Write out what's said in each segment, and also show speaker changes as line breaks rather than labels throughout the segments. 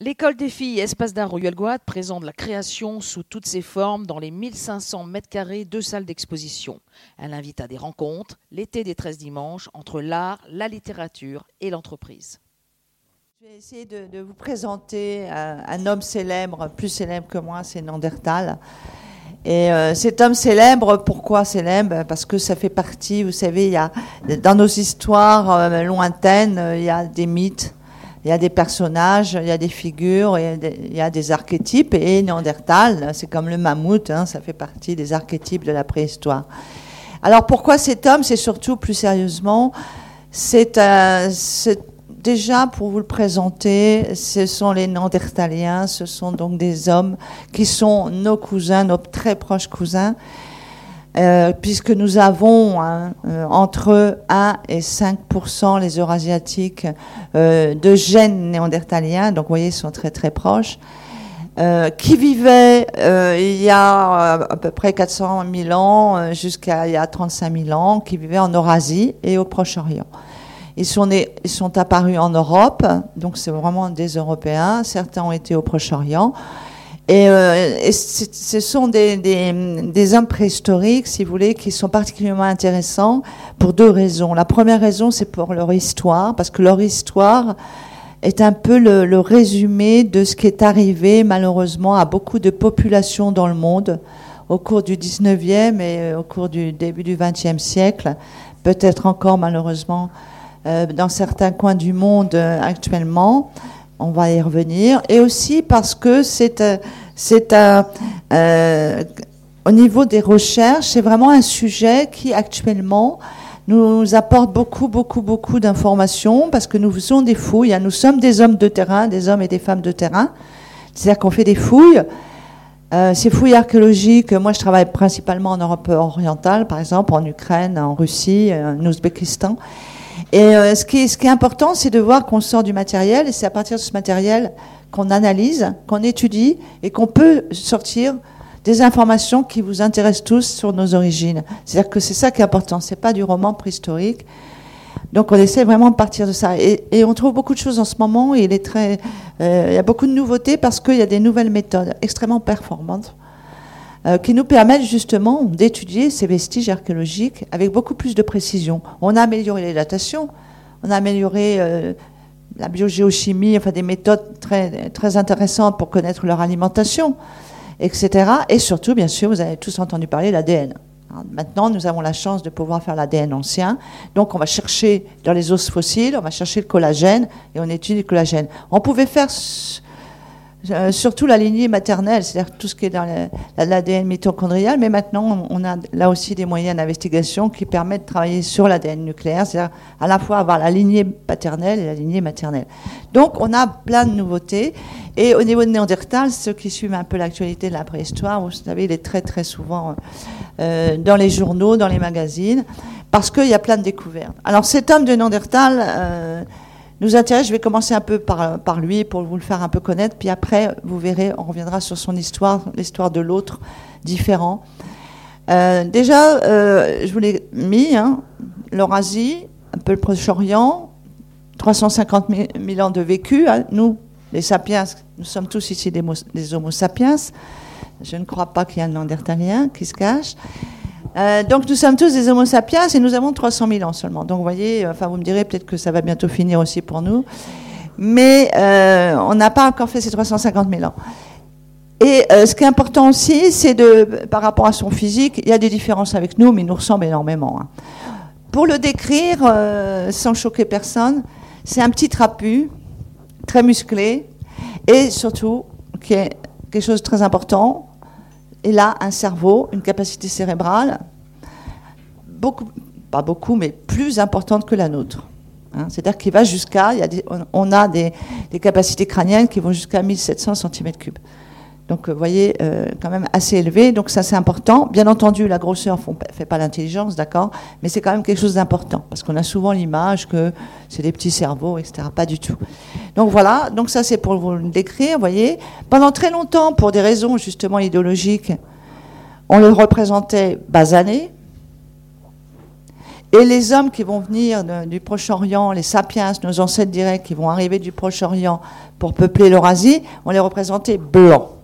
L'école des filles Espace d'art Royal présente la création sous toutes ses formes dans les 1500 mètres carrés de salles d'exposition. Elle invite à des rencontres, l'été des 13 dimanches, entre l'art, la littérature et l'entreprise.
Je vais essayer de, vous présenter euh, un, homme célèbre, plus célèbre que moi, c'est Nandertal. Et euh, cet homme célèbre, pourquoi célèbre? Parce que ça fait partie, vous savez, il y a, dans nos histoires euh, lointaines, il y a des mythes il y a des personnages, il y a des figures, il y a des, archétypes. Et Néandertal, c'est comme le mammouth, hein, ça fait partie des archétypes de la préhistoire. Alors pourquoi cet homme C'est surtout, plus sérieusement, c'est déjà pour vous le présenter, ce sont les Néandertaliens, ce sont donc des hommes qui sont nos cousins, nos très proches cousins. Euh, puisque nous avons hein, euh, entre 1 et 5% les Eurasiatiques euh, de gènes néandertaliens, donc vous voyez, ils sont très très proches, qui vivaient il y a à peu près 400 000 ans jusqu'à il y a 35 000 ans, qui vivaient en Eurasie et au Proche-Orient. Ils sont, nés, ils sont apparus en Europe, donc c'est vraiment des Européens. Certains ont été au Proche-Orient. Et, euh, ce sont des, des, hommes préhistoriques, si vous voulez, qui sont particulièrement intéressants pour deux raisons. La première raison, c'est pour leur histoire, parce que leur histoire est un peu le, résumé de ce qui est arrivé malheureusement à beaucoup de populations dans le monde au cours du 19e et euh, au cours du début du 20e siècle, peut-être encore malheureusement euh, dans certains coins du monde actuellement on va y revenir, et aussi parce que c'est euh, c'est un euh, au niveau des recherches, c'est vraiment un sujet qui actuellement nous apporte beaucoup, beaucoup, beaucoup d'informations parce que nous faisons des fouilles. Hein. Nous sommes des hommes de terrain, des hommes et des femmes de terrain. C'est-à-dire qu'on fait des fouilles. Euh, ces fouilles archéologiques, moi je travaille principalement en Europe orientale, par exemple, en Ukraine, en Russie, en Ouzbékistan. Et euh, ce, qui est, ce qui est important, c'est de voir qu'on sort du matériel, et c'est à partir de ce matériel qu'on analyse, qu'on étudie, et qu'on peut sortir des informations qui vous intéressent tous sur nos origines. C'est-à-dire que c'est ça qui est important, c'est pas du roman préhistorique. Donc on essaie vraiment de partir de ça. Et, et on trouve beaucoup de choses en ce moment, il, est très, euh, il y a beaucoup de nouveautés parce qu'il y a des nouvelles méthodes extrêmement performantes qui nous permettent justement d'étudier ces vestiges archéologiques avec beaucoup plus de précision. On a amélioré les datations, on a amélioré euh, la biogéochimie, enfin des méthodes très, très intéressantes pour connaître leur alimentation, etc. Et surtout, bien sûr, vous avez tous entendu parler de l'ADN. Maintenant, nous avons la chance de pouvoir faire l'ADN ancien. Donc, on va chercher dans les os fossiles, on va chercher le collagène et on étudie le collagène. On pouvait faire euh, surtout la lignée maternelle, c'est-à-dire tout ce qui est dans l'ADN mitochondrial, mais maintenant on a là aussi des moyens d'investigation qui permettent de travailler sur l'ADN nucléaire, c'est-à-dire à la fois avoir la lignée paternelle et la lignée maternelle. Donc on a plein de nouveautés. Et au niveau de Néandertal, ceux qui suivent un peu l'actualité de la préhistoire, vous savez, il est très très souvent euh, dans les journaux, dans les magazines, parce qu'il y a plein de découvertes. Alors cet homme de Néandertal... Euh, nous intéresse. Je vais commencer un peu par, lui pour vous le faire un peu connaître, puis après, vous verrez, on reviendra sur son histoire, l'histoire de l'autre différent. Euh, déjà, euh, je vous l'ai mis, hein, l'Eurasie, un peu le Proche-Orient, 350 000 ans de vécu. Hein. nous, les sapiens, nous sommes tous ici des, des homo sapiens. Je ne crois pas qu'il y ait un Néandertalien qui se cache. Euh, donc nous sommes tous des Homo sapiens et nous avons 300 000 ans seulement. Donc vous voyez, enfin vous me direz peut-être que ça va bientôt finir aussi pour nous, mais euh, on n'a pas encore fait ces 350 000 ans. Et euh, ce qui est important aussi, c'est de, par rapport à son physique, il y a des différences avec nous, mais il nous ressemble énormément. Hein. Pour le décrire, sans choquer personne, c'est un petit trapu, très musclé, et surtout, qui est quelque chose de très important, il a un cerveau, une capacité cérébrale, pas beaucoup, mais plus importante que la nôtre. Hein. C'est-à-dire qu'il va jusqu'à, on a des, des, capacités crâniennes qui vont jusqu'à 1700 cm3. Donc, vous voyez, euh, quand même assez élevé. Donc, ça, c'est important. Bien entendu, la grosseur ne fait pas l'intelligence, d'accord Mais c'est quand même quelque chose d'important. Parce qu'on a souvent l'image que c'est des petits cerveaux, etc. Pas du tout. Donc, voilà. Donc, ça, c'est pour vous le décrire, vous voyez. Pendant très longtemps, pour des raisons justement idéologiques, on le représentait basané. Et les hommes qui vont venir du Proche-Orient, les sapiens, nos ancêtres directs qui vont arriver du Proche-Orient pour peupler l'Eurasie, on les représentait blancs.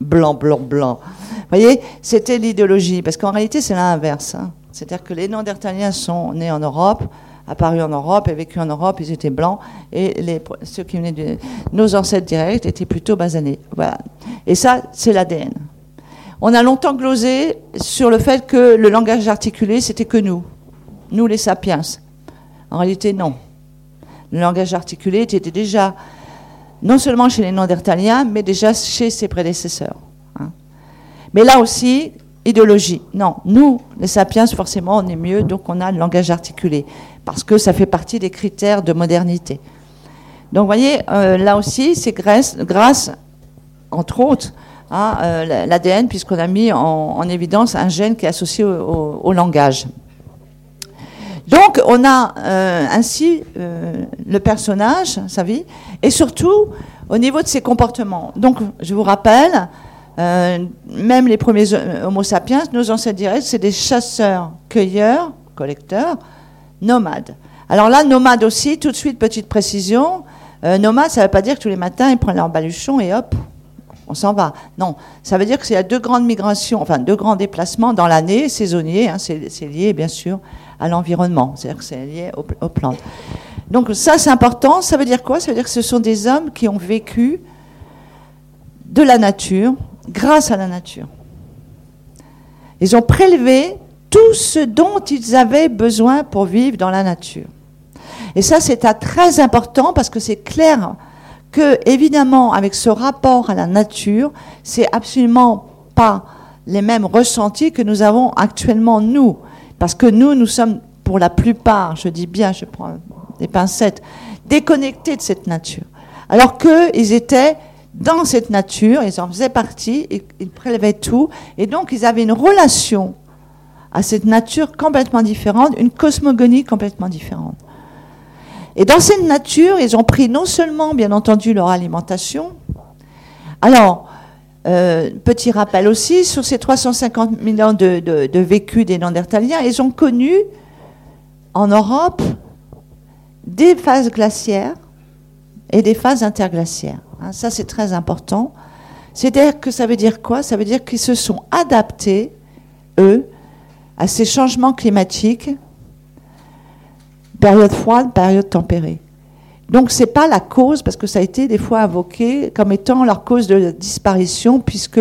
Blanc, blanc, blanc. Vous voyez, c'était l'idéologie, parce qu'en réalité, c'est l'inverse. Hein. C'est-à-dire que les Néandertaliens sont nés en Europe, apparus en Europe et vécu en Europe, ils étaient blancs, et ceux qui venaient de nos ancêtres directs étaient plutôt basanés. Voilà. Et ça, c'est l'ADN. On a longtemps glosé sur le fait que le langage articulé, c'était que nous, nous les sapiens. En réalité, non. Le langage articulé était déjà non seulement chez les Néandertaliens, mais déjà chez ses prédécesseurs. Hein. Mais là aussi, idéologie. Non, nous, les sapiens, forcément, on est mieux, donc on a le langage articulé, parce que ça fait partie des critères de modernité. Donc, vous voyez, euh, là aussi, c'est grâce, entre autres, à euh, l'ADN, puisqu'on a mis en, évidence un gène qui est associé au, langage. Donc, on a euh, ainsi le personnage, sa vie, et surtout au niveau de ses comportements. Donc, je vous rappelle, euh, même les premiers Homo sapiens, nos ancêtres directs, c'est des chasseurs, cueilleurs, collecteurs, nomades. Alors là, nomades aussi, tout de suite, petite précision. Euh, nomade, ça ne veut pas dire que tous les matins, ils prennent leur baluchon et hop, on s'en va. Non, ça veut dire qu'il y a deux grandes migrations, enfin deux grands déplacements dans l'année, saisonniers. Hein, c'est lié, bien sûr, à l'environnement. C'est-à-dire que c'est lié aux, plantes. Donc ça, c'est important. Ça veut dire quoi? Ça veut dire que ce sont des hommes qui ont vécu de la nature, grâce à la nature. Ils ont prélevé tout ce dont ils avaient besoin pour vivre dans la nature. Et ça, c'est très important parce que c'est clair que, évidemment, avec ce rapport à la nature, c'est absolument pas les mêmes ressentis que nous avons actuellement, nous. Parce que nous, nous sommes, pour la plupart, je dis bien, je prends des pincettes, déconnectés de cette nature. Alors qu'ils étaient dans cette nature, ils en faisaient partie, ils, prélevaient tout, et donc ils avaient une relation à cette nature complètement différente, une cosmogonie complètement différente. Et dans cette nature, ils ont pris non seulement, bien entendu, leur alimentation. Alors, euh, petit rappel aussi, sur ces 350 000 ans de, de vécu des Néandertaliens, ils ont connu en Europe des phases glaciaires et des phases interglaciaires. Hein, ça, c'est très important. C'est-à-dire que ça veut dire quoi? Ça veut dire qu'ils se sont adaptés, eux, à ces changements climatiques, période froide, période tempérée. Donc ce n'est pas la cause, parce que ça a été des fois invoqué comme étant leur cause de disparition, puisque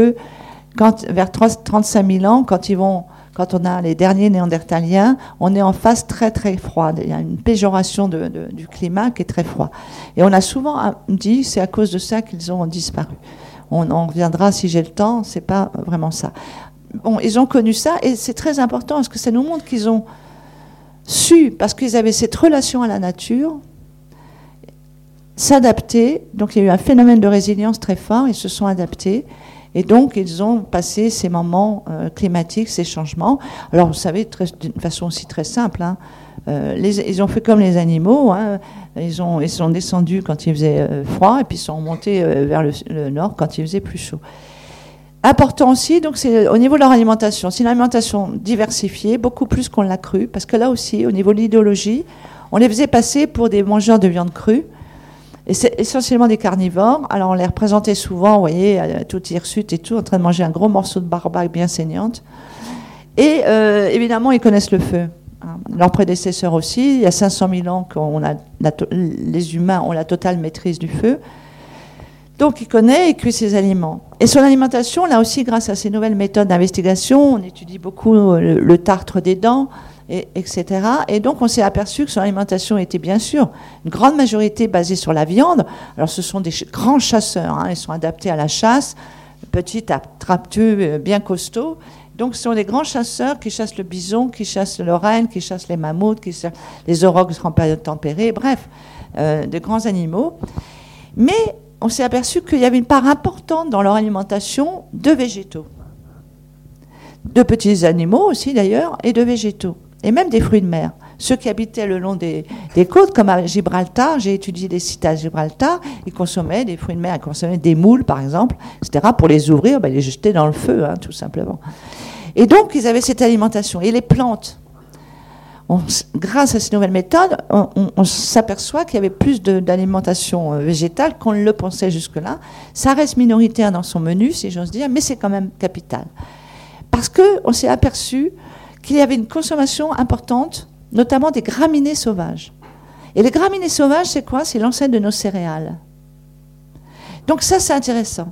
vers 35 000 ans, quand ils vont quand on a les derniers néandertaliens, on est en phase très très froide. Il y a une péjoration du climat qui est très froid. Et on a souvent dit c'est à cause de ça qu'ils ont disparu. On en reviendra si j'ai le temps, c'est pas vraiment ça. Bon, ils ont connu ça et c'est très important parce que ça nous montre qu'ils ont su, parce qu'ils avaient cette relation à la nature, s'adapter. Donc il y a eu un phénomène de résilience très fort, ils se sont adaptés. Et donc, ils ont passé ces moments euh, climatiques, ces changements. Alors, vous savez, d'une façon aussi très simple, hein, euh, ils ont fait comme les animaux. Hein. ils, ont, ils sont descendus quand il faisait euh, froid et puis ils sont remontés vers le, nord quand il faisait plus chaud. Important aussi, donc c'est au niveau de leur alimentation. C'est une alimentation diversifiée, beaucoup plus qu'on l'a cru, parce que là aussi, au niveau de l'idéologie, on les faisait passer pour des mangeurs de viande crue. Et c'est essentiellement des carnivores. Alors on les représentait souvent, vous voyez, tout hirsute et tout, en train de manger un gros morceau de barbaque bien saignante. Et euh, évidemment, ils connaissent le feu. Hein. Leurs prédécesseurs aussi. Il y a 500 000 ans a les humains ont la totale maîtrise du feu. Donc il connaît et cuit ses aliments. Et son alimentation, là aussi, grâce à ces nouvelles méthodes d'investigation, on étudie beaucoup le tartre des dents, etc. Et donc on s'est aperçu que son alimentation était bien sûr une grande majorité basée sur la viande. Alors ce sont des grands chasseurs, hein, ils sont adaptés à la chasse, petits attrapeux, euh, bien costauds. Donc ce sont des grands chasseurs qui chassent le bison, qui chassent le renne, qui chassent les mammouths, qui chassent les aurochs en période tempérée, bref, euh, de grands animaux. Mais on s'est aperçu qu'il y avait une part importante dans leur alimentation de végétaux. De petits animaux aussi d'ailleurs, et de végétaux et même des fruits de mer. Ceux qui habitaient le long des, côtes, comme à Gibraltar, j'ai étudié des sites à Gibraltar, ils consommaient des fruits de mer, ils consommaient des moules, par exemple, etc. Pour les ouvrir, ben, les jeter dans le feu, hein, tout simplement. Et donc, ils avaient cette alimentation. Et les plantes grâce à ces nouvelles méthodes, on, s'aperçoit qu'il y avait plus d'alimentation euh, végétale qu'on ne le pensait jusque-là. Ça reste minoritaire dans son menu, si j'ose dire, mais c'est quand même capital. Parce qu'on s'est aperçu qu'il y avait une consommation importante, notamment des graminées sauvages. Et les graminées sauvages, c'est quoi? C'est l'ancêtre de nos céréales. Donc ça, c'est intéressant.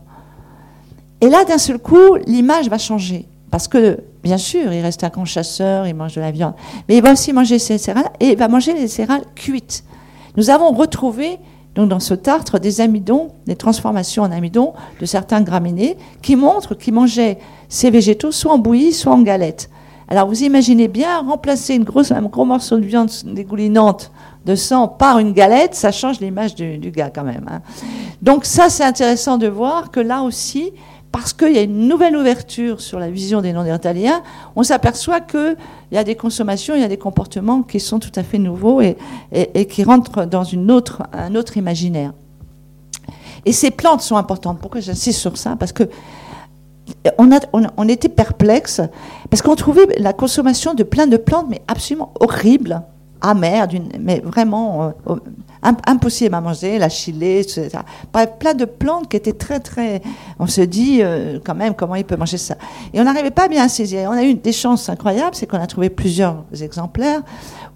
Et là, d'un seul coup, l'image va changer. Parce que, bien sûr, il reste un grand chasseur, il mange de la viande, mais il va aussi manger ses céréales et il va manger les céréales cuites. Nous avons retrouvé donc dans ce tartre des amidons, des transformations en amidons de certains graminées qui montrent qu'ils mangeaient ces végétaux soit en bouillie, soit en galette. Alors vous imaginez bien remplacer une grosse, un gros morceau de viande dégoulinante de sang par une galette, ça change l'image du, gars quand même. Hein. Donc ça c'est intéressant de voir que là aussi, parce qu'il y a une nouvelle ouverture sur la vision des non-néandertaliens, on s'aperçoit qu'il y a des consommations, il y a des comportements qui sont tout à fait nouveaux et, qui rentrent dans un autre imaginaire. Et ces plantes sont importantes. Pourquoi j'insiste sur ça? Parce que on, était perplexe, parce qu'on trouvait la consommation de plein de plantes, mais absolument horrible, amère, mais vraiment euh, impossible à manger, la chilée. Plein de plantes qui étaient très, très. On se dit euh, quand même comment il peut manger ça. Et on n'arrivait pas bien à saisir. On a eu des chances incroyables, c'est qu'on a trouvé plusieurs exemplaires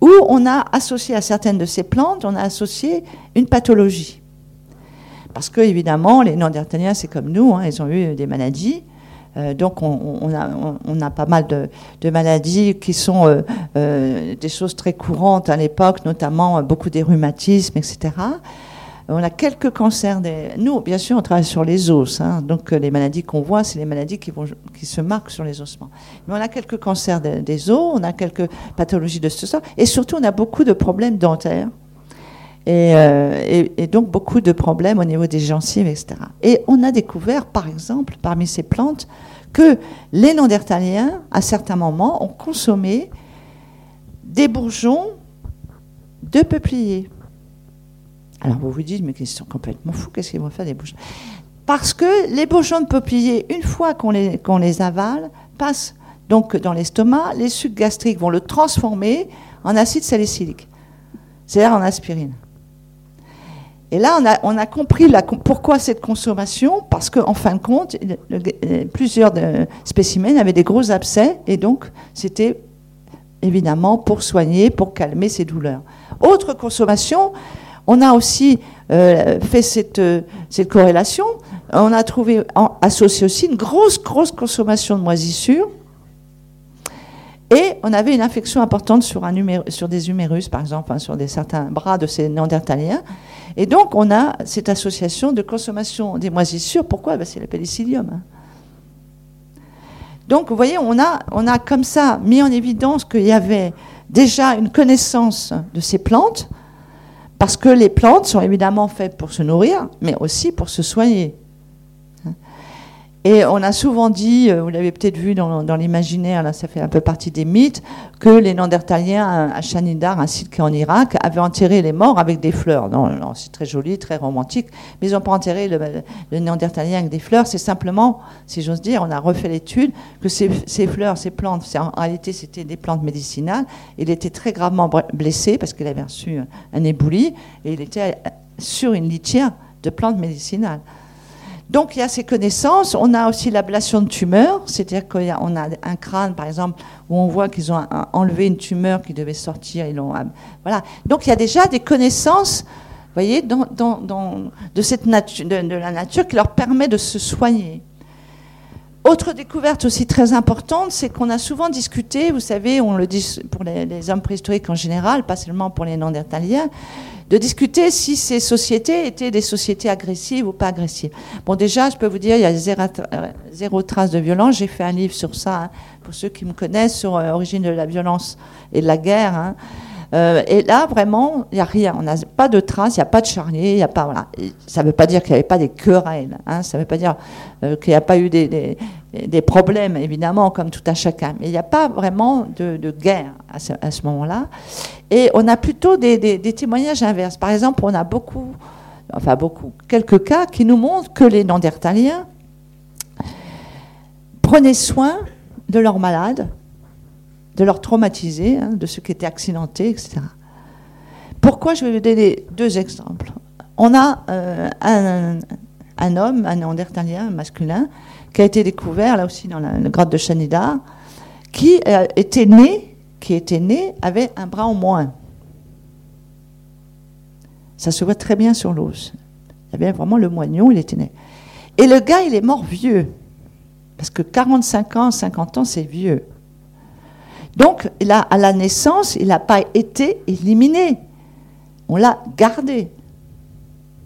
où on a associé à certaines de ces plantes, on a associé une pathologie. Parce que, évidemment, les Néandertaliens, c'est comme nous, hein, ils ont eu des maladies. Euh, donc on, a, pas mal de, maladies qui sont euh, euh, des choses très courantes à l'époque, notamment beaucoup des rhumatismes, etc. On a quelques cancers. Des... Nous, bien sûr, on travaille sur les os. Hein. donc les maladies qu'on voit, c'est les maladies qui, se marquent sur les ossements. Mais on a quelques cancers des os, on a quelques pathologies de ce sort. Et surtout, on a beaucoup de problèmes dentaires. Et, donc beaucoup de problèmes au niveau des gencives, etc. Et on a découvert, par exemple, parmi ces plantes, que les Néandertaliens, à certains moments, ont consommé des bourgeons de peupliers. Alors vous vous dites, mais ils sont complètement fous, qu'est-ce qu'ils vont faire des bourgeons? Parce que les bourgeons de peuplier, une fois qu'on les, les avale, passent donc dans l'estomac, les sucs gastriques vont le transformer en acide salicylique, c'est-à-dire en aspirine. Et là, on a, compris pourquoi cette consommation, parce qu'en fin de compte, plusieurs spécimens avaient des gros abcès, et donc c'était évidemment pour soigner, pour calmer ces douleurs. Autre consommation, on a aussi euh, fait cette, cette, corrélation, on a trouvé associé aussi une grosse, grosse consommation de moisissures, et on avait une infection importante sur, un sur des humérus, par exemple, sur des, certains bras de ces néandertaliens. Et donc, on a cette association de consommation des moisissures. Pourquoi? Ben, C'est le pénicillium. Hein. Donc, vous voyez, on a, on a comme ça mis en évidence qu'il y avait déjà une connaissance de ces plantes, parce que les plantes sont évidemment faites pour se nourrir, mais aussi pour se soigner. Et on a souvent dit, euh, vous l'avez peut-être vu dans, l'imaginaire, là ça fait un peu partie des mythes, que les Néandertaliens à Chanidar, un site qui est en Irak, avaient enterré les morts avec des fleurs. Non, c'est très joli, très romantique, mais ils n'ont pas enterré le, Néandertalien avec des fleurs. C'est simplement, si j'ose dire, on a refait l'étude, que ces, fleurs, ces plantes, en réalité c'était des plantes médicinales. Il était très gravement blessé parce qu'il avait reçu un éboulis et il était sur une litière de plantes médicinales. Donc il y a ces connaissances. On a aussi l'ablation de tumeurs, c'est-à-dire qu'on a un crâne, par exemple, où on voit qu'ils ont enlevé une tumeur qui devait sortir. Voilà. Donc il y a déjà des connaissances, vous voyez, de, la nature qui leur permet de se soigner. Autre découverte aussi très importante, c'est qu'on a souvent discuté, vous savez, on le dit pour les, les hommes préhistoriques en général, pas seulement pour les Néandertaliens, de discuter si ces sociétés étaient des sociétés agressives ou pas agressives. Bon, déjà, je peux vous dire, il y a zéro, trace de violence. J'ai fait un livre sur ça, hein, pour ceux qui me connaissent, sur l'origine euh, de la violence et de la guerre. Hein. Euh, et là, vraiment, il n'y a rien. On n'a pas de traces, il n'y a pas de charnier, il a pas. Ça ne veut pas dire qu'il n'y avait pas des querelles. Hein, ça ne veut pas dire euh, qu'il n'y a pas eu des, problèmes, évidemment, comme tout à chacun. Mais il n'y a pas vraiment de, guerre à ce moment-là. Et on a plutôt des, témoignages inverses. Par exemple, on a beaucoup, enfin beaucoup, quelques cas qui nous montrent que les de leur traumatiser, hein, de ceux qui étaient accidentés, etc. Pourquoi je vais vous donner deux exemples? On a euh, un, homme, un néandertalien, masculin, qui a été découvert là aussi dans la, grotte de Chanida, qui euh, était né, qui était né avec un bras en moins. Ça se voit très bien sur l'os. Il y avait vraiment le moignon, il était né. Et le gars, il est mort vieux. Parce que 45 ans, 50 ans, c'est vieux. Donc, là, à la naissance, il n'a pas été éliminé. On l'a gardé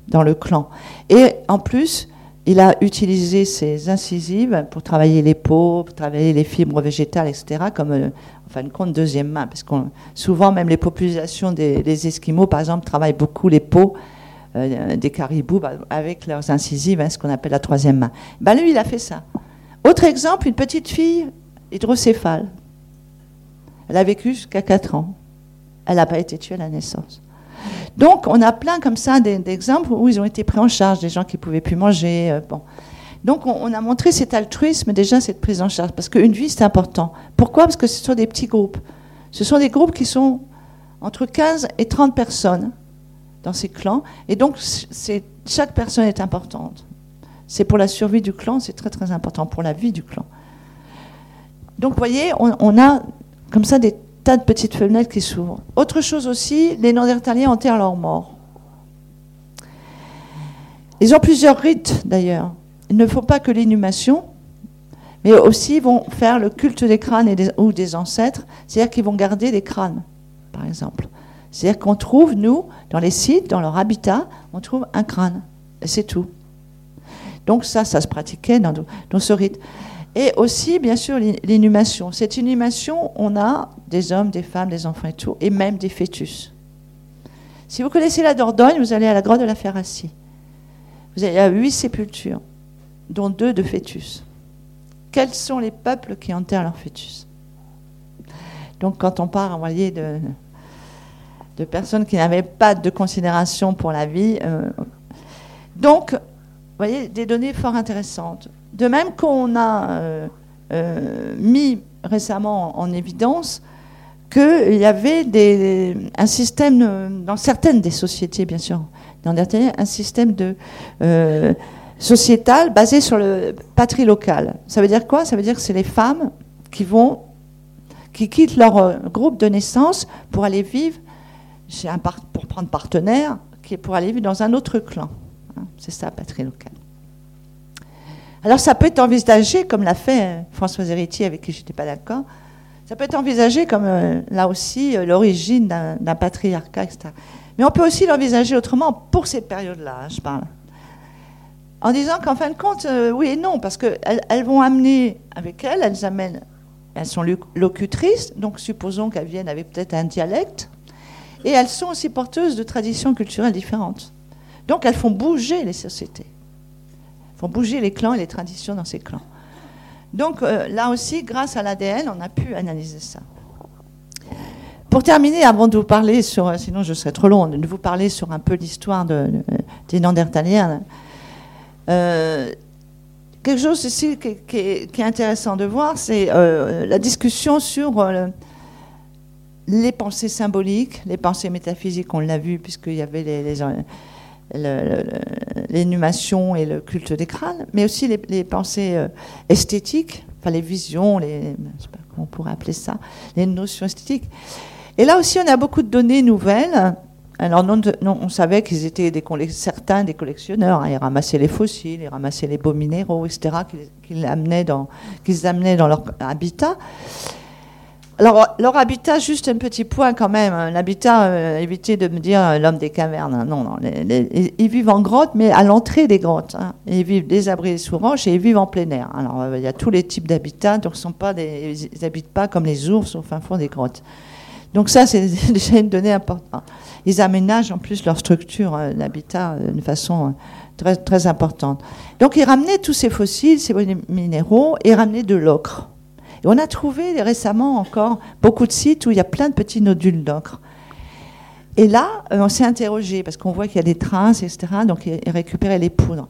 dans le clan. Et en plus, il a utilisé ses incisives pour travailler les peaux, pour travailler les fibres végétales, etc., comme, euh, fin de compte, deuxième main. Parce que souvent, même les populations des, Esquimaux, par exemple, travaillent beaucoup les peaux des caribous bah, avec leurs incisives, hein, ce qu'on appelle la troisième main. Ben, lui, il a fait ça. Autre exemple, une petite fille hydrocéphale. Elle a vécu jusqu'à 4 ans. Elle n'a pas été tuée à la naissance. Donc, on a plein comme ça d'exemples où ils ont été pris en charge, des gens qui pouvaient plus manger. Euh, bon. Donc, on, a montré cet altruisme, déjà cette prise en charge, parce qu'une vie, c'est important. Pourquoi? Parce que ce sont des petits groupes. Ce sont des groupes qui sont entre 15 et 30 personnes dans ces clans, et donc chaque personne est importante. C'est pour la survie du clan, c'est très très important pour la vie du clan. Donc, vous voyez, on a comme ça des tas de petites fenêtres qui s'ouvrent. Autre chose aussi, les Néandertaliens enterrent leurs morts. Ils ont plusieurs rites d'ailleurs. Ils ne font pas que l'inhumation, mais aussi vont faire le culte des crânes ou des ancêtres, c'est-à-dire qu'ils vont garder des crânes, par exemple. C'est-à-dire qu'on trouve, nous, dans les sites, dans leur habitat, on trouve un crâne. Et c'est tout. Donc ça, ça se pratiquait dans, ce rite. Et aussi, bien sûr, l'inhumation. Cette inhumation, on a des hommes, des femmes, des enfants et tout, et même des fœtus. Si vous connaissez la Dordogne, vous allez à la grotte de la Ferracie. Vous avez huit sépultures, dont deux de fœtus. Quels sont les peuples qui enterrent leurs fœtus? Donc, quand on parle, voyez, de, de personnes qui n'avaient pas de considération pour la vie. Euh, donc, vous voyez, des données fort intéressantes. De même qu'on a euh, euh, mis récemment en évidence qu'il y avait des, un système, dans certaines des sociétés, bien sûr, dans un système de, euh, sociétal basé sur le patrie local. Ça veut dire quoi? Ça veut dire que c'est les femmes qui vont, qui quittent leur groupe de naissance pour aller vivre, pour prendre partenaire, pour aller vivre dans un autre clan. Hein, c'est ça, patrie locale. Alors ça peut être envisagé, comme l'a fait euh, François Héritier, avec qui je n'étais pas d'accord, ça peut être envisagé comme, euh, là aussi, euh, l'origine d'un patriarcat, etc. Mais on peut aussi l'envisager autrement pour cette période-là, hein, je parle. En disant qu'en fin de compte, oui et non, parce qu'elles elles vont amener avec elles, elles amènent, elles sont locutrices, donc supposons qu'elles viennent avec peut-être un dialecte, et elles sont aussi porteuses de traditions culturelles différentes. Donc elles font bouger les sociétés font bouger les clans et les traditions dans ces clans. Donc euh, là aussi, grâce à l'ADN, on a pu analyser ça. Pour terminer, avant de vous parler sur, euh, sinon je serais trop long, de vous parler sur un peu l'histoire de, des Néandertaliens, euh, quelque chose ici qui, est, intéressant de voir, c'est la discussion sur les pensées symboliques, les pensées métaphysiques, on l'a vu, puisqu'il y avait l'inhumation et le culte des crânes, mais aussi les, pensées euh, esthétiques, enfin les visions, les, je sais pas comment on pourrait appeler ça, les notions esthétiques. Et là aussi, on a beaucoup de données nouvelles. Alors, on savait qu'ils étaient des certains des collectionneurs. Hein. ils ramassaient les fossiles, ils ramassaient les beaux minéraux, etc., qu'ils amenaient, dans, amenaient dans leur habitat. Alors, leur habitat, juste un petit point quand même. Hein. L'habitat, euh, évitez de me dire euh, l'homme des cavernes. Hein. Non, non. ils vivent en grotte, mais à l'entrée des grottes. Hein. Ils vivent désabris sous roches et ils vivent en plein air. Alors, euh, il y a tous les types d'habitats. Donc, sont pas des, ils n'habitent pas comme les ours au fin fond des grottes. Donc, ça, c'est déjà une donnée importante. Ils aménagent en plus leur structure d'habitat d'une façon très, très importante. Donc, ils ramenaient tous ces fossiles, ces minéraux, et ramenaient de l'ocre. Et on a trouvé récemment encore beaucoup de sites où il y a plein de petits nodules d'ocre. Et là, euh, on s'est interrogé, parce qu'on voit qu'il y a des traces, etc., donc ils récupéraient les poudres.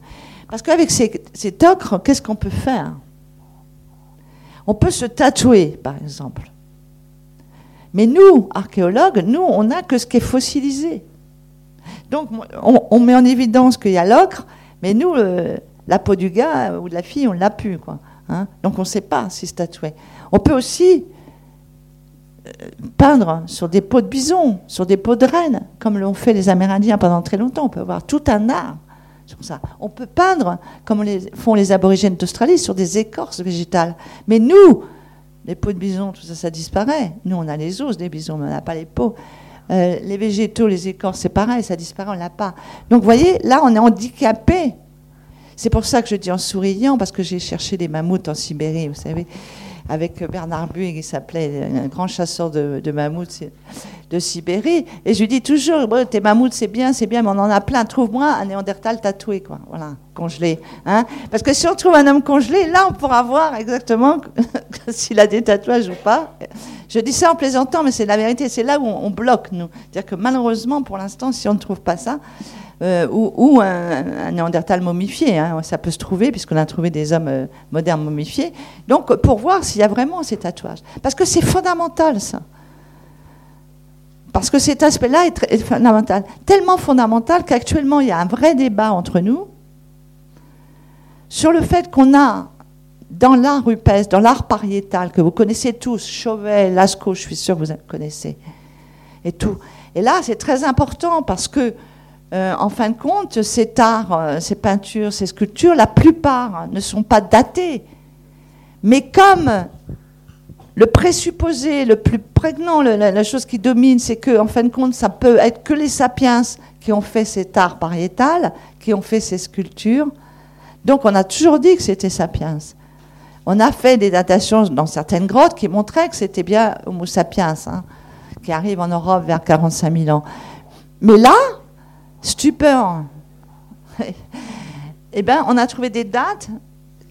Parce qu'avec cet ocre, qu'est-ce qu'on peut faire? On peut se tatouer, par exemple. Mais nous, archéologues, nous, on n'a que ce qui est fossilisé. Donc, on, met en évidence qu'il y a l'ocre, mais nous, la peau du gars ou de la fille, on l'a pu. Quoi, hein. Donc, on ne sait pas si c'est tatoué. On peut aussi euh, peindre sur des peaux de bison, sur des peaux de reine, comme l'ont fait les Amérindiens pendant très longtemps. On peut avoir tout un art sur ça. On peut peindre, comme font les aborigènes d'Australie, sur des écorces végétales. Mais nous, les peaux de bison, tout ça, ça disparaît. Nous, on a les os des bisons, mais on n'a pas les peaux. Euh, les végétaux, les écorces, c'est pareil, ça disparaît, on l'a pas. Donc, vous voyez, là, on est handicapé. C'est pour ça que je dis en souriant, parce que j'ai cherché des mammouths en Sibérie, vous savez avec Bernard Buig, qui s'appelait un grand chasseur de, mammouths de Sibérie. Et je lui dis toujours, tes mammouths, c'est bien, c'est bien, mais on en a plein. Trouve-moi un néandertal tatoué, quoi. Voilà, congelé. Hein Parce que si on trouve un homme congelé, là, on pourra voir exactement s'il a des tatouages ou pas. Je dis ça en plaisantant, mais c'est la vérité. C'est là où on, bloque, nous. C'est-à-dire que malheureusement, pour l'instant, si on ne trouve pas ça, euh, ou, un, néandertal momifié. Hein. Ça peut se trouver, puisqu'on a trouvé des hommes euh, modernes momifiés. Donc, pour voir s'il y a vraiment ces tatouages. Parce que c'est fondamental, ça. Parce que cet aspect-là est, fondamental. Tellement fondamental qu'actuellement, il y a un vrai débat entre nous sur le fait qu'on a, dans l'art rupestre, dans l'art pariétal, que vous connaissez tous, Chauvet, Lascaux, je suis sûr que vous connaissez, et tout. Et là, c'est très important parce que euh, en fin de compte, cet art, euh, ces peintures, ces sculptures, la plupart ne sont pas datées. Mais comme le présupposé le plus prégnant, la, chose qui domine, c'est que, en fin de compte, ça peut être que les sapiens qui ont fait cet art pariétal, qui ont fait ces sculptures. Donc, on a toujours dit que c'était sapiens. On a fait des datations dans certaines grottes qui montraient que c'était bien Homo sapiens, hein, qui arrive en Europe vers 45 000 ans. Mais là, stupeur. eh bien, on a trouvé des dates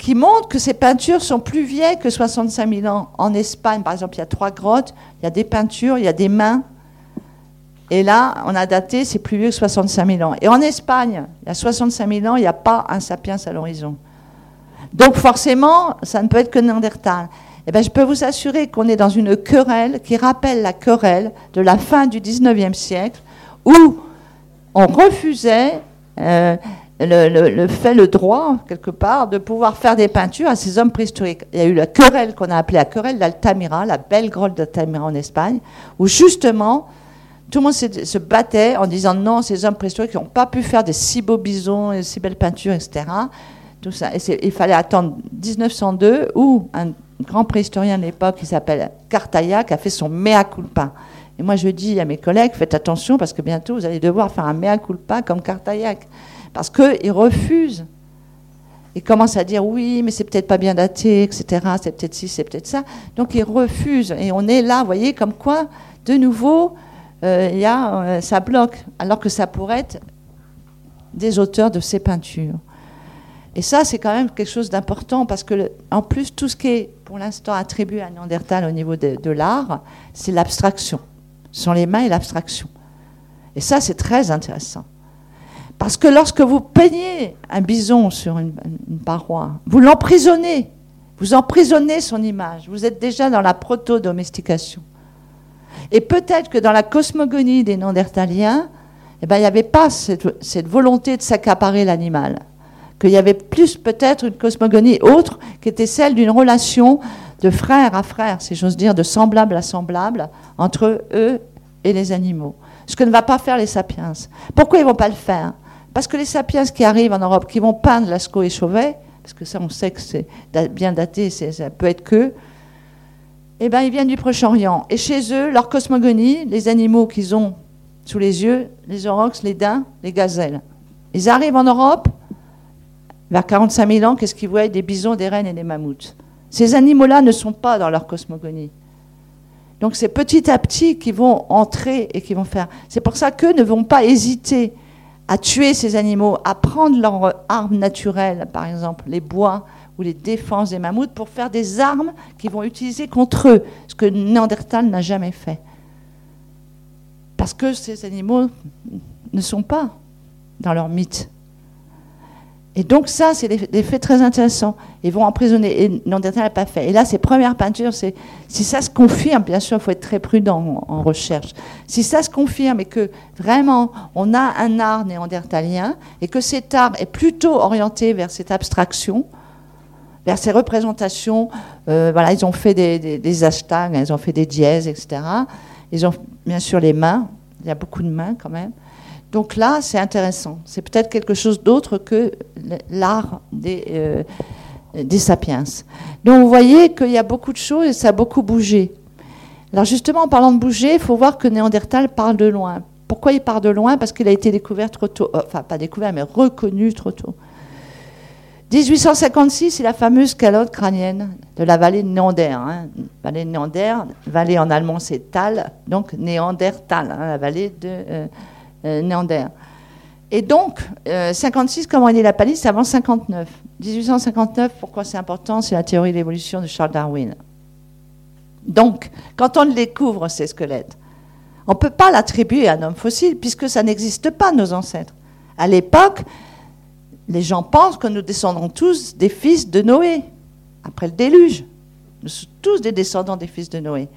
qui montrent que ces peintures sont plus vieilles que 65 000 ans. En Espagne, par exemple, il y a trois grottes, il y a des peintures, il y a des mains. Et là, on a daté, c'est plus vieux que 65 000 ans. Et en Espagne, il y a 65 000 ans, il n'y a pas un sapiens à l'horizon. Donc forcément, ça ne peut être que Néandertal. Eh bien, je peux vous assurer qu'on est dans une querelle qui rappelle la querelle de la fin du 19e siècle, où on refusait euh, le, fait, le droit, quelque part, de pouvoir faire des peintures à ces hommes préhistoriques. Il y a eu la querelle qu'on a appelée la querelle d'Altamira, la belle grotte d'Altamira en Espagne, où justement, tout le monde se battait en disant non, ces hommes préhistoriques n'ont pas pu faire des si beaux bisons et si belles peintures, etc. Tout ça. Il fallait attendre 1902 où un grand préhistorien de l'époque qui s'appelle Cartaillac a fait son mea culpa. Et moi, je dis à mes collègues, faites attention parce que bientôt, vous allez devoir faire un mea culpa comme Cartaillac. Parce qu'ils refusent. Ils commencent à dire oui, mais c'est peut-être pas bien daté, etc. C'est peut-être ci, c'est peut-être ça. Donc ils refusent. Et on est là, vous voyez, comme quoi, de nouveau, euh, y a, euh, ça bloque. Alors que ça pourrait être des auteurs de ces peintures. Et ça, c'est quand même quelque chose d'important parce que, en plus, tout ce qui est pour l'instant attribué à Néandertal au niveau de l'art, c'est l'abstraction sont les mains et l'abstraction. Et ça, c'est très intéressant. Parce que lorsque vous peignez un bison sur une, paroi, vous l'emprisonnez. Vous emprisonnez son image. Vous êtes déjà dans la proto-domestication. Et peut-être que dans la cosmogonie des Néandertaliens, eh ben, il n'y avait pas cette, cette volonté de s'accaparer l'animal. Qu'il y avait plus peut-être une cosmogonie autre qui était celle d'une relation de frère à frère, si j'ose dire, de semblable à semblable, entre eux et les animaux. Ce que ne va pas faire les sapiens. Pourquoi ils ne vont pas le faire? Parce que les sapiens qui arrivent en Europe, qui vont peindre Lascaux et Chauvet, parce que ça on sait que c'est bien daté, ça peut être que, eh ben, ils viennent du Proche-Orient. Et chez eux, leur cosmogonie, les animaux qu'ils ont sous les yeux, les aurochs, les daims, les gazelles. Ils arrivent en Europe, vers 45 000 ans, qu'est-ce qu'ils voient? Des bisons, des rennes et des mammouths. Ces animaux-là ne sont pas dans leur cosmogonie. Donc c'est petit à petit qu'ils vont entrer et qu'ils vont faire. C'est pour ça qu'eux ne vont pas hésiter à tuer ces animaux, à prendre leurs armes naturelles, par exemple les bois ou les défenses des mammouths, pour faire des armes qu'ils vont utiliser contre eux, ce que Néandertal n'a jamais fait. Parce que ces animaux ne sont pas dans leur mythe. Et donc ça, c'est des, faits très intéressants. Ils vont emprisonner. Et Néandertal n'a pas fait. Et là, ces premières peintures, si ça se confirme, bien sûr, il faut être très prudent en, recherche. Si ça se confirme et que vraiment on a un art néandertalien et que cet art est plutôt orienté vers cette abstraction, vers ces représentations, euh, voilà, ils ont fait des, des, hashtags, ils ont fait des dièses, etc. Ils ont bien sûr les mains. Il y a beaucoup de mains quand même. Donc là, c'est intéressant. C'est peut-être quelque chose d'autre que l'art des, euh, des sapiens. Donc vous voyez qu'il y a beaucoup de choses et ça a beaucoup bougé. Alors justement, en parlant de bouger, il faut voir que Néandertal parle de loin. Pourquoi il part de loin? Parce qu'il a été découvert trop tôt. Euh, enfin, pas découvert, mais reconnu trop tôt. 1856, c'est la fameuse calotte crânienne de la vallée de Néander. Hein. Vallée de Néander, vallée en allemand c'est Tal, donc Néandertal, hein, la vallée de, euh, euh, Néander. Et donc, 56, euh, comment est la palisse, avant 59. 1859, pourquoi c'est important? C'est la théorie de l'évolution de Charles Darwin. Donc, quand on découvre ces squelettes, on ne peut pas l'attribuer à un homme fossile, puisque ça n'existe pas, nos ancêtres. À l'époque, les gens pensent que nous descendons tous des fils de Noé, après le déluge. Nous sommes tous des descendants des fils de Noé.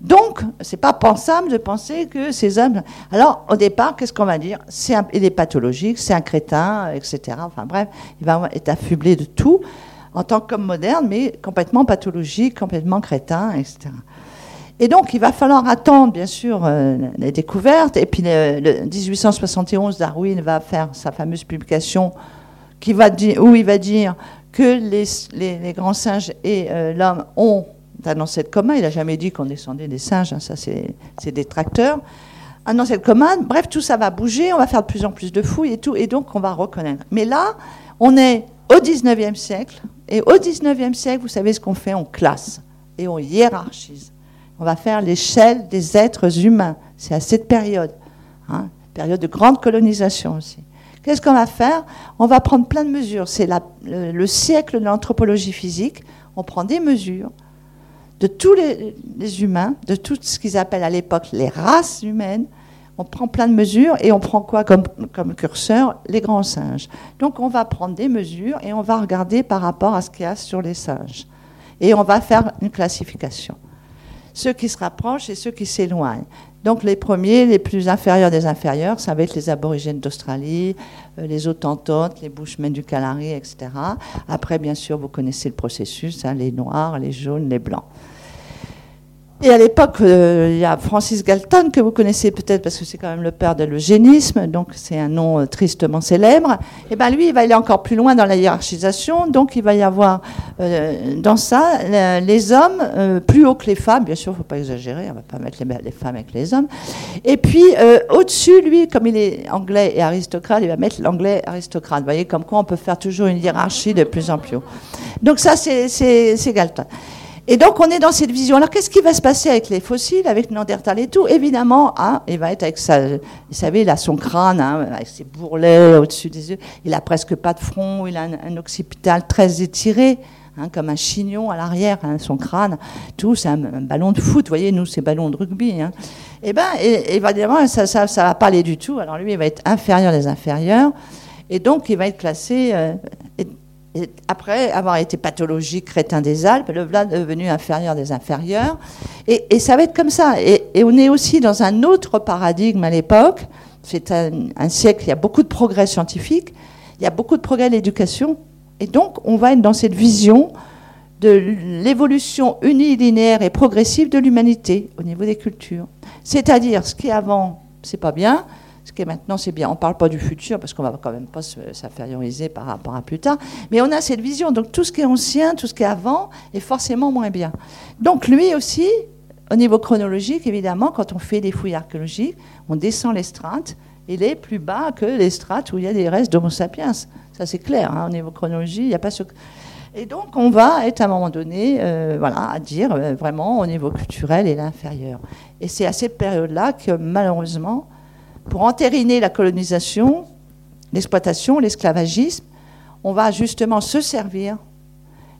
Donc, c'est pas pensable de penser que ces hommes. Alors, au départ, qu'est-ce qu'on va dire? C'est Il est pathologique, c'est un crétin, etc. Enfin bref, il va être affublé de tout en tant qu'homme moderne, mais complètement pathologique, complètement crétin, etc. Et donc, il va falloir attendre, bien sûr, euh, les découvertes. Et puis, le, 1871, Darwin va faire sa fameuse publication qui va où il va dire que les, grands singes et euh, l'homme ont un ancêtre commun. Il n'a jamais dit qu'on descendait des singes, hein, ça c'est des tracteurs. Un ancêtre commun, bref, tout ça va bouger, on va faire de plus en plus de fouilles et tout, et donc on va reconnaître. Mais là, on est au 19e siècle, et au 19e siècle, vous savez ce qu'on fait? On classe et on hiérarchise. On va faire l'échelle des êtres humains. C'est à cette période, hein, période de grande colonisation aussi. Qu'est-ce qu'on va faire? On va prendre plein de mesures. C'est le, siècle de l'anthropologie physique. On prend des mesures de tous les, humains, de tout ce qu'ils appellent à l'époque les races humaines. On prend plein de mesures et on prend quoi comme, comme curseur? Les grands singes. Donc on va prendre des mesures et on va regarder par rapport à ce qu'il y a sur les singes. Et on va faire une classification. Ceux qui se rapprochent et ceux qui s'éloignent. Donc les premiers, les plus inférieurs des inférieurs, ça va être les aborigènes d'Australie, euh, les Autantotes, les Bushmen du Kalahari, etc. Après, bien sûr, vous connaissez le processus, hein, les noirs, les jaunes, les blancs. Et à l'époque, euh, il y a Francis Galton, que vous connaissez peut-être parce que c'est quand même le père de l'eugénisme, donc c'est un nom euh, tristement célèbre. Et bien lui, il va aller encore plus loin dans la hiérarchisation, donc il va y avoir euh, dans ça les hommes plus haut que les femmes, bien sûr, il ne faut pas exagérer, on ne va pas mettre les, les, femmes avec les hommes. Et puis au-dessus, lui, comme il est anglais et aristocrate, il va mettre l'anglais aristocrate. Vous voyez, comme quoi on peut faire toujours une hiérarchie de plus en plus haut. Donc ça, c'est Galton. Et donc, on est dans cette vision. Alors, qu'est-ce qui va se passer avec les fossiles, avec Néandertal et tout Évidemment, hein, il va être avec sa. Vous savez, il a son crâne, hein, avec ses bourrelets au-dessus des yeux. Il a presque pas de front, il a un, occipital très étiré. Hein, comme un chignon à l'arrière, son crâne, tout, c'est un, ballon de foot, vous voyez, nous, c'est ballon de rugby. Et eh ben, évidemment, ça, ça, ça va pas aller du tout. Alors lui, il va être inférieur des inférieurs, et donc il va être classé. Euh, après avoir été pathologique crétin des Alpes, le Vlad est devenu inférieur des inférieurs. Et, ça va être comme ça. Et, on est aussi dans un autre paradigme à l'époque. C'est un, siècle, il y a beaucoup de progrès scientifiques, il y a beaucoup de progrès de l'éducation. Et donc, on va être dans cette vision de l'évolution unilinéaire et progressive de l'humanité au niveau des cultures. C'est-à-dire, ce qui avant, c'est pas bien, ce qui est maintenant, c'est bien. On ne parle pas du futur parce qu'on ne va quand même pas s'inférioriser par rapport à plus tard. Mais on a cette vision. Donc tout ce qui est ancien, tout ce qui est avant est forcément moins bien. Donc lui aussi, au niveau chronologique, évidemment, quand on fait des fouilles archéologiques, on descend les strates. Il est plus bas que les strates où il y a des restes d'Homo sapiens. Ça, c'est clair. Hein, au niveau chronologie, il n'y a pas ce. Et donc, on va être à un moment donné, euh, voilà, à dire euh, vraiment au niveau culturel et l'inférieur. Et c'est à cette période-là que malheureusement, pour entériner la colonisation, l'exploitation, l'esclavagisme, on va justement se servir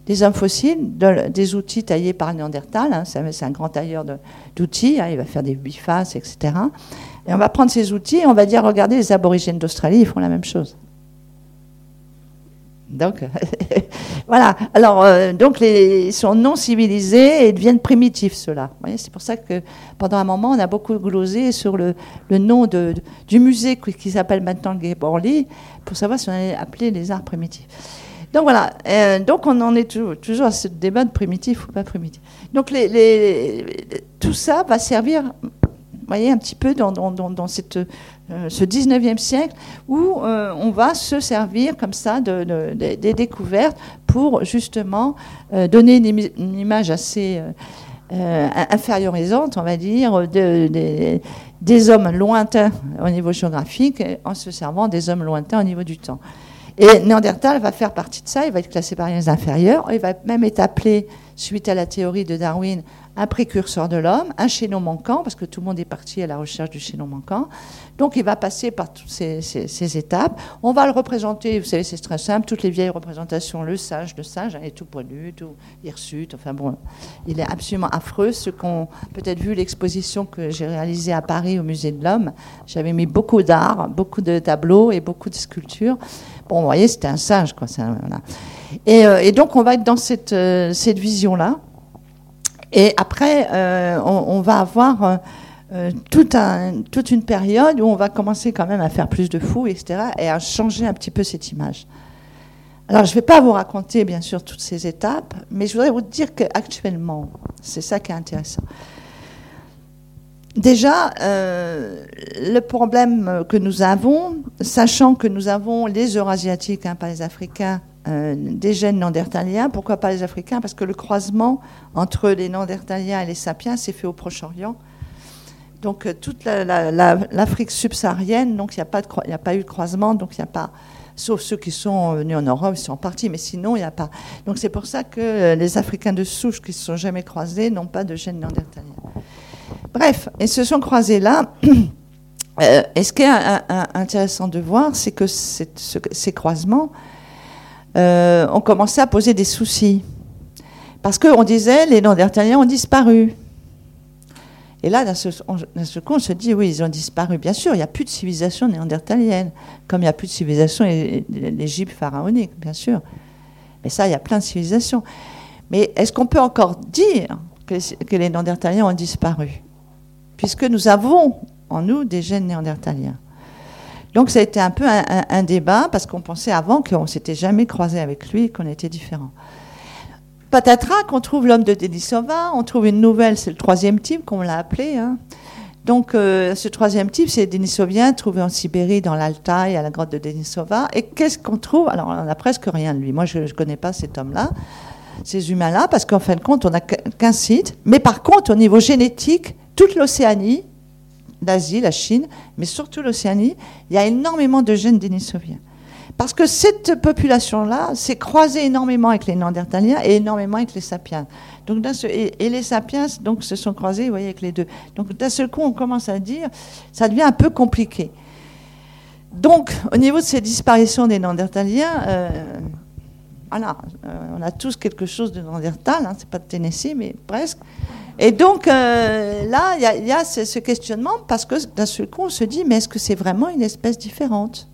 des hommes fossiles, des outils taillés par Néandertal. Hein, c'est un grand tailleur d'outils, hein, il va faire des bifaces, etc. Et on va prendre ces outils et on va dire regardez, les aborigènes d'Australie, ils font la même chose. Donc, voilà. Alors, euh, donc, ils sont non civilisés et deviennent primitifs, ceux-là. C'est pour ça que pendant un moment, on a beaucoup glosé sur le, nom du musée qui, s'appelle maintenant le Borly pour savoir si on allait appeler les arts primitifs. Donc voilà, euh, donc on en est toujours, à ce débat de primitif ou pas primitif. Donc tout ça va servir, vous voyez, un petit peu dans, dans, dans cette euh, ce 19e siècle où euh, on va se servir comme ça de, des découvertes pour justement euh, donner une, image assez infériorisante, on va dire, de, des hommes lointains au niveau géographique en se servant des hommes lointains au niveau du temps. Et Néandertal va faire partie de ça, il va être classé par les inférieurs, il va même être appelé, suite à la théorie de Darwin, un précurseur de l'homme, un chaînon manquant, parce que tout le monde est parti à la recherche du chaînon manquant. Donc il va passer par toutes ces, étapes. On va le représenter, vous savez, c'est très simple, toutes les vieilles représentations, le sage, le sage, il est tout poilu, tout hirsute, enfin bon, il est absolument affreux. Ceux qui ont peut-être vu l'exposition que j'ai réalisée à Paris au Musée de l'Homme, j'avais mis beaucoup d'art, beaucoup de tableaux et beaucoup de sculptures. Bon, vous voyez, c'était un sage, quoi. Ça, euh, et, donc on va être dans cette, euh, vision-là. Et après, euh, on, va avoir euh, euh, toute une période où on va commencer quand même à faire plus de fous, etc., et à changer un petit peu cette image. Alors, je ne vais pas vous raconter, bien sûr, toutes ces étapes, mais je voudrais vous dire qu'actuellement, c'est ça qui est intéressant. Déjà, le problème que nous avons, sachant que nous avons les Eurasiatiques, hein, pas les Africains, euh, des gènes néandertaliens. Pourquoi pas les Africains? Parce que le croisement entre les néandertaliens et les sapiens s'est fait au Proche-Orient. Donc euh, toute l'Afrique subsaharienne, il n'y a, pas eu de croisement, donc il n'y a pas, sauf ceux qui sont venus en Europe, ils sont partis, mais sinon il n'y a pas. Donc c'est pour ça que euh, les Africains de souche qui ne se sont jamais croisés n'ont pas de gènes néandertaliens. Bref, ils se sont croisés là. et ce qui est intéressant de voir, c'est que ces croisements euh, on commençait à poser des soucis. Parce qu'on disait, les Néandertaliens ont disparu. Et là, d'un seul, coup, on se dit, oui, ils ont disparu. Bien sûr, il n'y a plus de civilisation néandertalienne, comme il n'y a plus de civilisation l'Égypte pharaonique, bien sûr. Mais ça, il y a plein de civilisations. Mais est-ce qu'on peut encore dire que, les Néandertaliens ont disparu? Puisque nous avons en nous des gènes néandertaliens. Donc ça a été un peu un, débat parce qu'on pensait avant qu'on s'était jamais croisé avec lui, qu'on était différents. Patatras, qu'on trouve l'homme de Denisova, on trouve une nouvelle, c'est le troisième type, qu'on l'a appelé. Hein. Donc euh, ce troisième type, c'est Denisovien, trouvé en Sibérie, dans l'Altaï, à la grotte de Denisova. Et qu'est-ce qu'on trouve? Alors on n'a presque rien de lui. Moi, je ne connais pas cet homme-là, ces humains-là, parce qu'en fin de compte, on n'a qu'un site. Mais par contre, au niveau génétique, toute l'Océanie, l'Asie, la Chine, mais surtout l'Océanie, il y a énormément de gènes dénisoviens. Parce que cette population-là s'est croisée énormément avec les Néandertaliens et énormément avec les Sapiens. Donc, et, les Sapiens donc, se sont croisés, avec les deux. Donc d'un seul coup, on commence à dire, ça devient un peu compliqué. Donc, au niveau de ces disparitions des Néandertaliens, euh, voilà, euh, on a tous quelque chose de Néandertal, hein, c'est pas de Tennessee, mais presque. Et donc euh, là, il y, a ce, questionnement parce que d'un seul coup, on se dit, mais est-ce que c'est vraiment une espèce différente?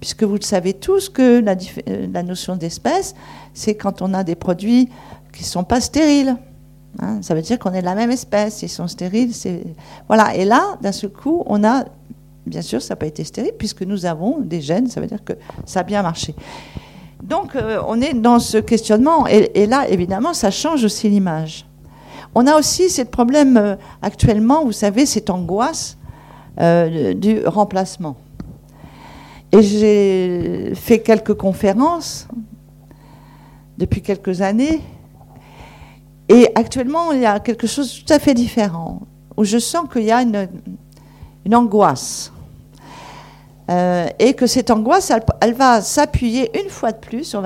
Puisque vous le savez tous que la, euh, la notion d'espèce, c'est quand on a des produits qui ne sont pas stériles. Hein. ça veut dire qu'on est de la même espèce. S'ils sont stériles. Voilà. Et là, d'un seul coup, on a... Bien sûr, ça n'a pas été stérile puisque nous avons des gènes, ça veut dire que ça a bien marché. Donc, euh, on est dans ce questionnement. et là, évidemment, ça change aussi l'image. On a aussi ce problème euh, actuellement, vous savez, cette angoisse euh, du remplacement. Et j'ai fait quelques conférences depuis quelques années. Et actuellement, il y a quelque chose de tout à fait différent, où je sens qu'il y a une, angoisse. Euh, et que cette angoisse, elle, va s'appuyer une fois de plus, on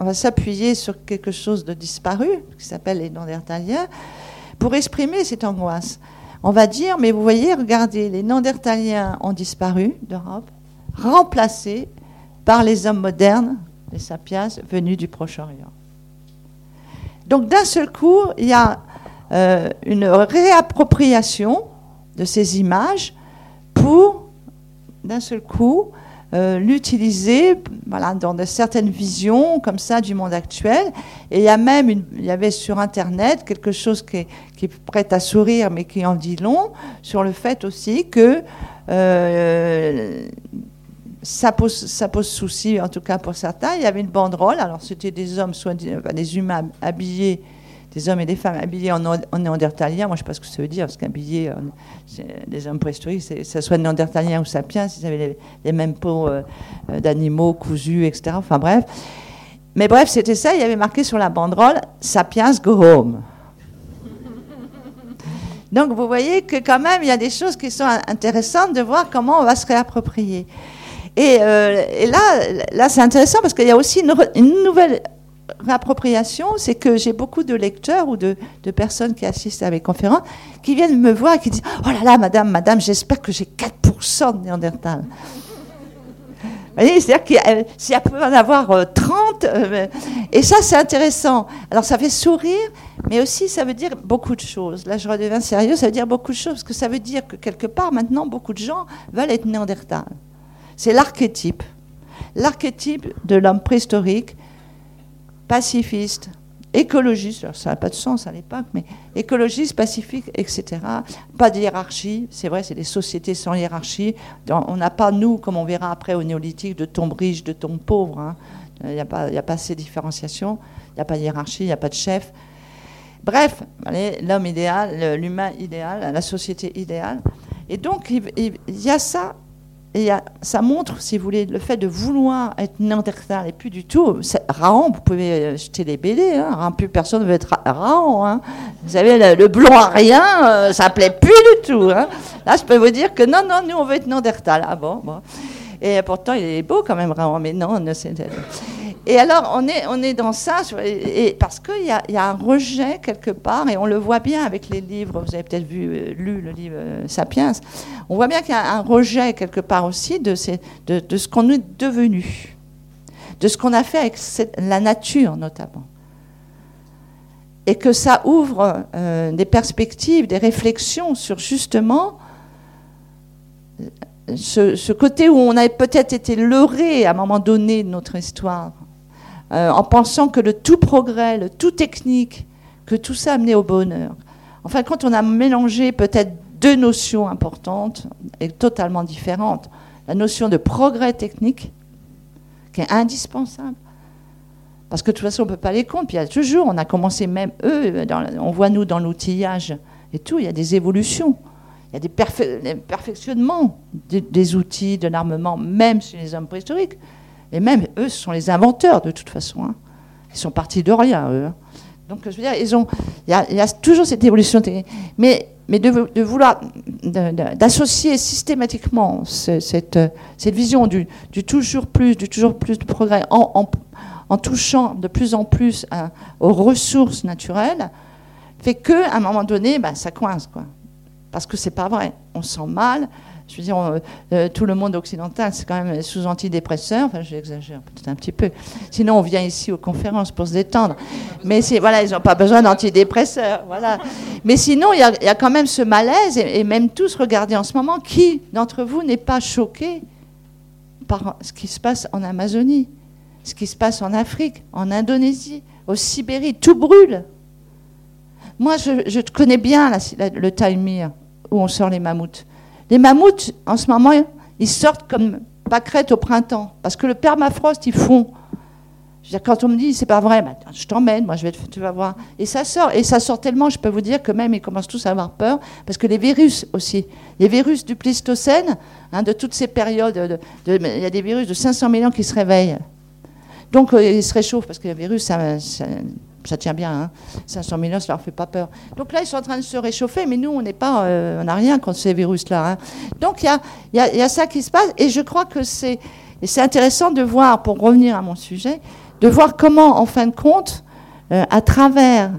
on va s'appuyer sur quelque chose de disparu, qui s'appelle les Néandertaliens, pour exprimer cette angoisse. On va dire, mais vous voyez, regardez, les Néandertaliens ont disparu d'Europe, remplacés par les hommes modernes, les sapiens, venus du Proche-Orient. Donc d'un seul coup, il y a euh, une réappropriation de ces images pour, d'un seul coup, l'utiliser voilà, dans de certaines visions comme ça du monde actuel. Et il y a même, il y avait sur Internet quelque chose qui est, qui est prêt à sourire mais qui en dit long sur le fait aussi que ça pose, ça pose souci, en tout cas pour certains. Il y avait une banderole, alors c'était des hommes, soit des, humains habillés, des hommes et des femmes habillés en, en néandertalien. Moi, je ne sais pas ce que ça veut dire, parce qu'habillés, des hommes préhistoriques, ça soit néandertalien ou sapiens, ils avaient les, mêmes peaux euh, d'animaux cousus, etc. Enfin bref. Mais bref, c'était ça, il y avait marqué sur la banderole Sapiens go home. Donc vous voyez que quand même, il y a des choses qui sont intéressantes de voir comment on va se réapproprier. Euh, et, là, là c'est intéressant parce qu'il y a aussi une, nouvelle réappropriation, c'est que j'ai beaucoup de lecteurs ou de, personnes qui assistent à mes conférences qui viennent me voir et qui disent Oh là là, madame, madame, j'espère que j'ai 4% de Néandertal. C'est-à-dire qu'il y a peut en avoir 30, euh, euh, et ça c'est intéressant. Alors ça fait sourire, mais aussi ça veut dire beaucoup de choses. Là je redeviens sérieux, ça veut dire beaucoup de choses, parce que ça veut dire que quelque part maintenant beaucoup de gens veulent être Néandertal. C'est l'archétype. L'archétype de l'homme préhistorique, pacifiste, écologiste, ça n'a pas de sens à l'époque, mais écologiste, pacifique, etc. Pas de hiérarchie, c'est vrai, c'est des sociétés sans hiérarchie. On n'a pas, nous, comme on verra après au néolithique, de tombe riche, de tombe pauvre. Hein. Il n'y a, a pas ces différenciations, il n'y a pas de hiérarchie, il n'y a pas de chef. Bref, l'homme idéal, l'humain idéal, la société idéale. Et donc, il y a ça et ça montre, si vous voulez, le fait de vouloir être néandertal et plus du tout. Raon, vous pouvez jeter les BD, hein, plus personne ne veut être Raon. Hein. Vous savez, le, blanc à rien, euh, ça plaît plus du tout. Hein. Là, je peux vous dire que non, non, nous, on veut être néandertal. Ah bon, bon. Et pourtant, il est beau quand même, Raon, mais non, non c'est. Et alors, on est, on est dans ça, parce qu'il y a, un rejet quelque part, et on le voit bien avec les livres, vous avez peut-être vu, euh, lu le livre euh, Sapiens, on voit bien qu'il y a un rejet quelque part aussi de, de, de ce qu'on est devenu, de ce qu'on a fait avec la nature notamment. Et que ça ouvre euh, des perspectives, des réflexions sur justement ce, ce, côté où on avait peut-être été leurré à un moment donné de notre histoire euh, en pensant que le tout progrès, le tout technique, que tout ça amenait au bonheur. Enfin, quand on a mélangé peut-être deux notions importantes et totalement différentes, la notion de progrès technique, qui est indispensable, parce que de toute façon, on ne peut pas les compter. Puis il y a toujours, on a commencé même eux, on voit nous dans l'outillage et tout, il y a des évolutions. Il y a des, perfectionnements des outils, de l'armement, même chez les hommes préhistoriques. Et même eux, ce sont les inventeurs de toute façon. Hein. Ils sont partis de rien, eux. Hein. Donc, je veux dire, il y, a toujours cette évolution. Mais, mais de, vouloir, d'associer systématiquement cette, vision du, toujours plus, du toujours plus de progrès en, touchant de plus en plus aux ressources naturelles, fait qu'à un moment donné, ben, ça coince. Quoi. Parce que c'est pas vrai. On sent mal, je veux dire, euh, tout le monde occidental, c'est quand même sous antidépresseurs. Enfin, j'exagère peut-être un petit peu. Sinon, on vient ici aux conférences pour se détendre. Mais voilà, ils n'ont pas besoin d'antidépresseurs. Voilà. Mais sinon, il y, a quand même ce malaise, et, même tous, regardez en ce moment, qui d'entre vous n'est pas choqué par ce qui se passe en Amazonie, ce qui se passe en Afrique, en Indonésie, au Sibérie, tout brûle. Moi, je, connais bien le Taïmir, où on sort les mammouths. Les mammouths, en ce moment, ils sortent comme pâquerettes au printemps, parce que le permafrost, ils dire, quand on me dit, c'est pas vrai, bah, je t'emmène, moi, je vais, tu vas voir. Et ça sort, et ça sort tellement, je peux vous dire que même ils commencent tous à avoir peur, parce que les virus aussi, les virus du Pléistocène, hein, de toutes ces périodes, il y a des virus de 500 millions qui se réveillent. Donc, euh, ils se réchauffent, parce que les virus, ça tient bien, 500 hein. millions, ça leur fait pas peur. Donc là, ils sont en train de se réchauffer, mais nous, on euh, n'a rien contre ces virus-là. Hein. Donc il y a, ça qui se passe, et je crois que c'est, intéressant de voir, pour revenir à mon sujet, de voir comment, en fin de compte, euh, à travers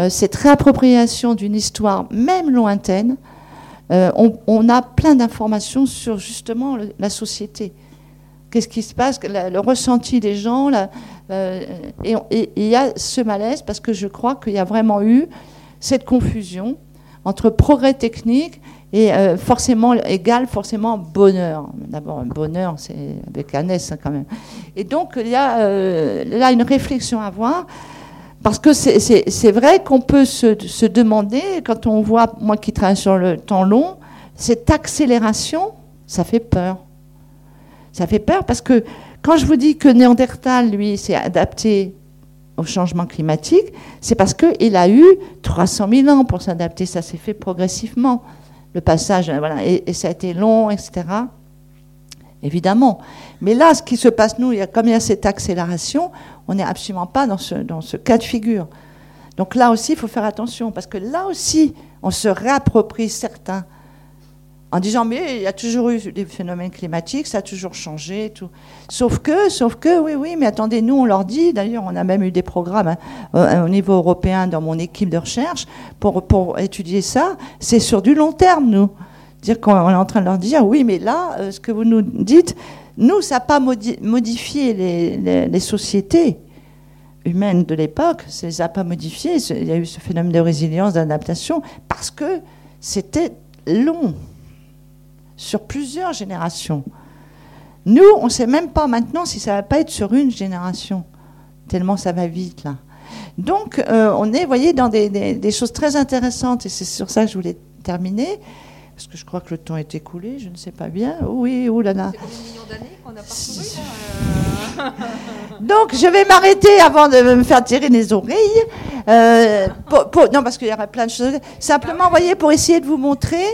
euh, cette réappropriation d'une histoire, même lointaine, on, a plein d'informations sur justement la société. Qu'est-ce qui se passe, le ressenti des gens, et il y a ce malaise parce que je crois qu'il y a vraiment eu cette confusion entre progrès technique et euh, forcément égale forcément bonheur. D'abord, bonheur, c'est avec un hein, quand même. Et donc, il y a euh, là une réflexion à avoir, parce que c'est vrai qu'on peut se, se, demander, quand on voit, moi qui travaille sur le temps long, cette accélération, ça fait peur. Ça fait peur parce que quand je vous dis que Néandertal, lui, s'est adapté au changement climatique, c'est parce qu'il a eu 300 000 ans pour s'adapter. Ça s'est fait progressivement le passage, euh, voilà, et, ça a été long, etc. Évidemment. Mais là, ce qui se passe, nous, comme il y a cette accélération, on n'est absolument pas dans ce, dans ce cas de figure. Donc là aussi, il faut faire attention, parce que là aussi, on se réapproprie certains en disant mais il y a toujours eu des phénomènes climatiques, ça a toujours changé, tout. Sauf que, sauf que, oui, oui, mais attendez, nous on leur dit, d'ailleurs on a même eu des programmes hein, au niveau européen dans mon équipe de recherche pour, pour étudier ça, c'est sur du long terme, nous. Dire qu'on est en train de leur dire, oui, mais là, euh, ce que vous nous dites, nous, ça n'a pas modifié les, les, sociétés humaines de l'époque, ça les a pas modifiées, il y a eu ce phénomène de résilience, d'adaptation, parce que c'était long sur plusieurs générations. Nous, on ne sait même pas maintenant si ça va pas être sur une génération, tellement ça va vite là. Donc, euh, on est, vous voyez, dans des, choses très intéressantes, et c'est sur ça que je voulais terminer, parce que je crois que le temps est écoulé, je ne sais pas bien. Oui, oulala. C'est combien de millions d'années qu'on a parcouru euh Donc, je vais m'arrêter avant de me faire tirer les oreilles. Euh, non, parce qu'il y aurait plein de choses. Simplement, vous voyez, pour essayer de vous montrer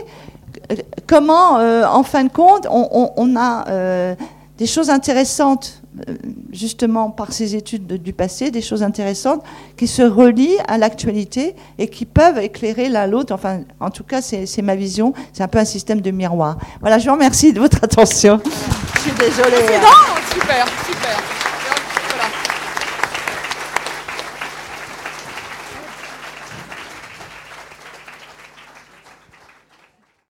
comment, euh, en fin de compte, on, a euh, des choses intéressantes, euh, justement par ces études du passé, des choses intéressantes qui se relient à l'actualité et qui peuvent éclairer l'un l'autre. Enfin, en tout cas, c'est ma vision. C'est un peu un système de miroir. Voilà, je vous remercie de votre attention. Je suis désolée.
Hein. super, super.